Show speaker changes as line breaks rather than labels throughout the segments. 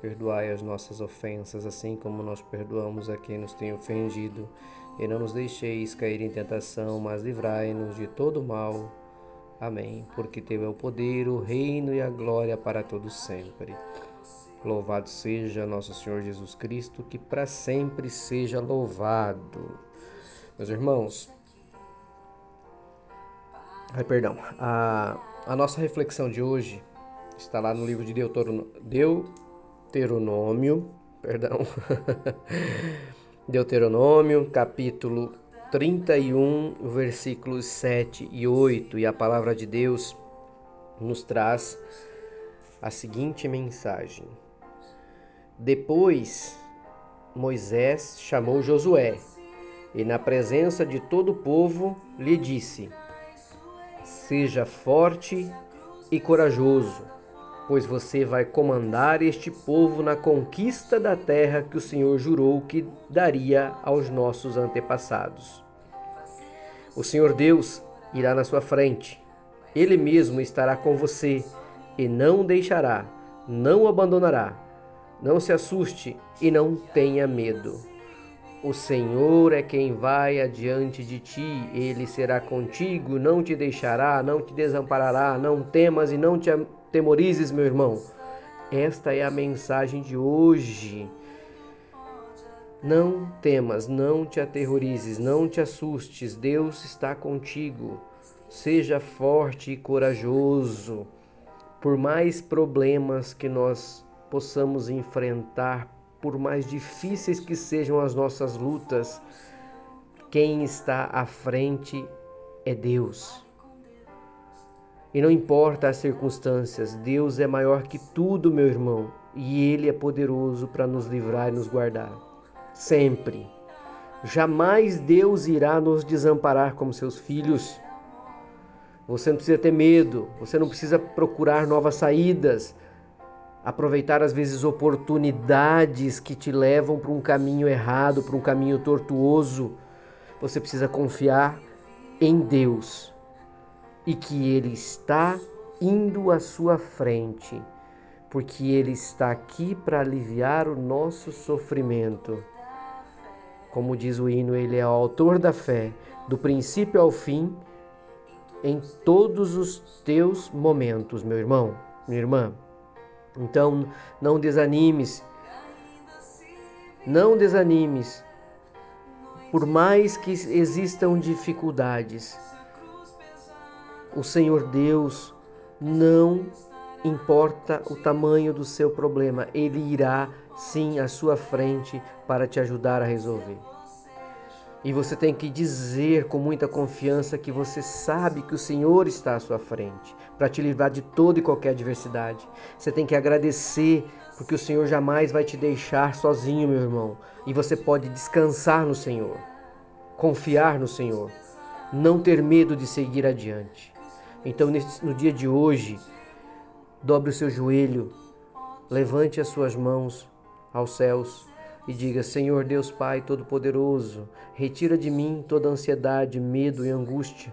Perdoai as nossas ofensas, assim como nós perdoamos a quem nos tem ofendido. E não nos deixeis cair em tentação, mas livrai-nos de todo mal. Amém. Porque Teu é o poder, o reino e a glória para todos sempre. Louvado seja nosso Senhor Jesus Cristo, que para sempre seja louvado. Meus irmãos, ai, perdão, a, a nossa reflexão de hoje está lá no livro de Deuteronômio, Deuteronômio, perdão, Deuteronômio, capítulo 31, versículos 7 e 8, e a palavra de Deus nos traz a seguinte mensagem. Depois Moisés chamou Josué e, na presença de todo o povo, lhe disse: Seja forte e corajoso pois você vai comandar este povo na conquista da terra que o Senhor jurou que daria aos nossos antepassados. O Senhor Deus irá na sua frente, Ele mesmo estará com você e não deixará, não abandonará. Não se assuste e não tenha medo. O Senhor é quem vai adiante de ti, ele será contigo, não te deixará, não te desamparará, não temas e não te temorizes, meu irmão. Esta é a mensagem de hoje. Não temas, não te aterrorizes, não te assustes. Deus está contigo. Seja forte e corajoso. Por mais problemas que nós possamos enfrentar, por mais difíceis que sejam as nossas lutas, quem está à frente é Deus. E não importa as circunstâncias, Deus é maior que tudo, meu irmão, e Ele é poderoso para nos livrar e nos guardar. Sempre. Jamais Deus irá nos desamparar como seus filhos. Você não precisa ter medo, você não precisa procurar novas saídas, aproveitar às vezes oportunidades que te levam para um caminho errado, para um caminho tortuoso. Você precisa confiar em Deus e que Ele está indo à sua frente, porque Ele está aqui para aliviar o nosso sofrimento. Como diz o hino, Ele é o autor da fé, do princípio ao fim, em todos os teus momentos, meu irmão, minha irmã. Então, não desanimes, não desanimes, por mais que existam dificuldades, o Senhor Deus não importa o tamanho do seu problema, ele irá sim à sua frente para te ajudar a resolver. E você tem que dizer com muita confiança que você sabe que o Senhor está à sua frente para te livrar de toda e qualquer adversidade. Você tem que agradecer porque o Senhor jamais vai te deixar sozinho, meu irmão. E você pode descansar no Senhor, confiar no Senhor, não ter medo de seguir adiante. Então, no dia de hoje, dobre o seu joelho, levante as suas mãos aos céus e diga: Senhor Deus Pai Todo-Poderoso, retira de mim toda ansiedade, medo e angústia.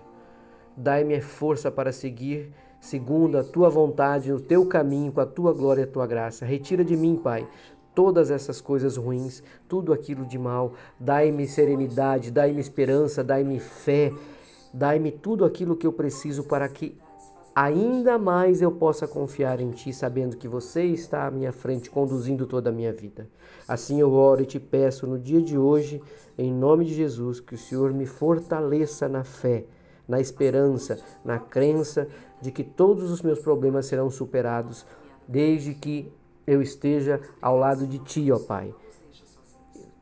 Dai-me força para seguir segundo a tua vontade, o teu caminho, com a tua glória e a tua graça. Retira de mim, Pai, todas essas coisas ruins, tudo aquilo de mal. Dai-me serenidade, dai-me esperança, dai-me fé Dai-me tudo aquilo que eu preciso para que ainda mais eu possa confiar em Ti, sabendo que você está à minha frente, conduzindo toda a minha vida. Assim eu oro e te peço no dia de hoje, em nome de Jesus, que o Senhor me fortaleça na fé, na esperança, na crença de que todos os meus problemas serão superados, desde que eu esteja ao lado de Ti, ó Pai.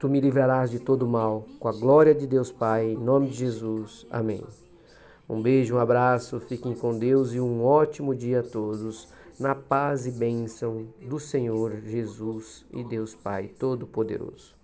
Tu me livrarás de todo mal, com a glória de Deus Pai, em nome de Jesus. Amém. Um beijo, um abraço, fiquem com Deus e um ótimo dia a todos, na paz e bênção do Senhor Jesus e Deus Pai Todo-Poderoso.